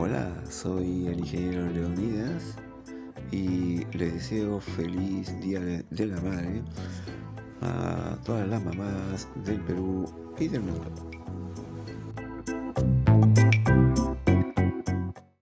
Hola, soy el ingeniero Leonidas y les deseo feliz Día de la Madre a todas las mamás del Perú y del mundo.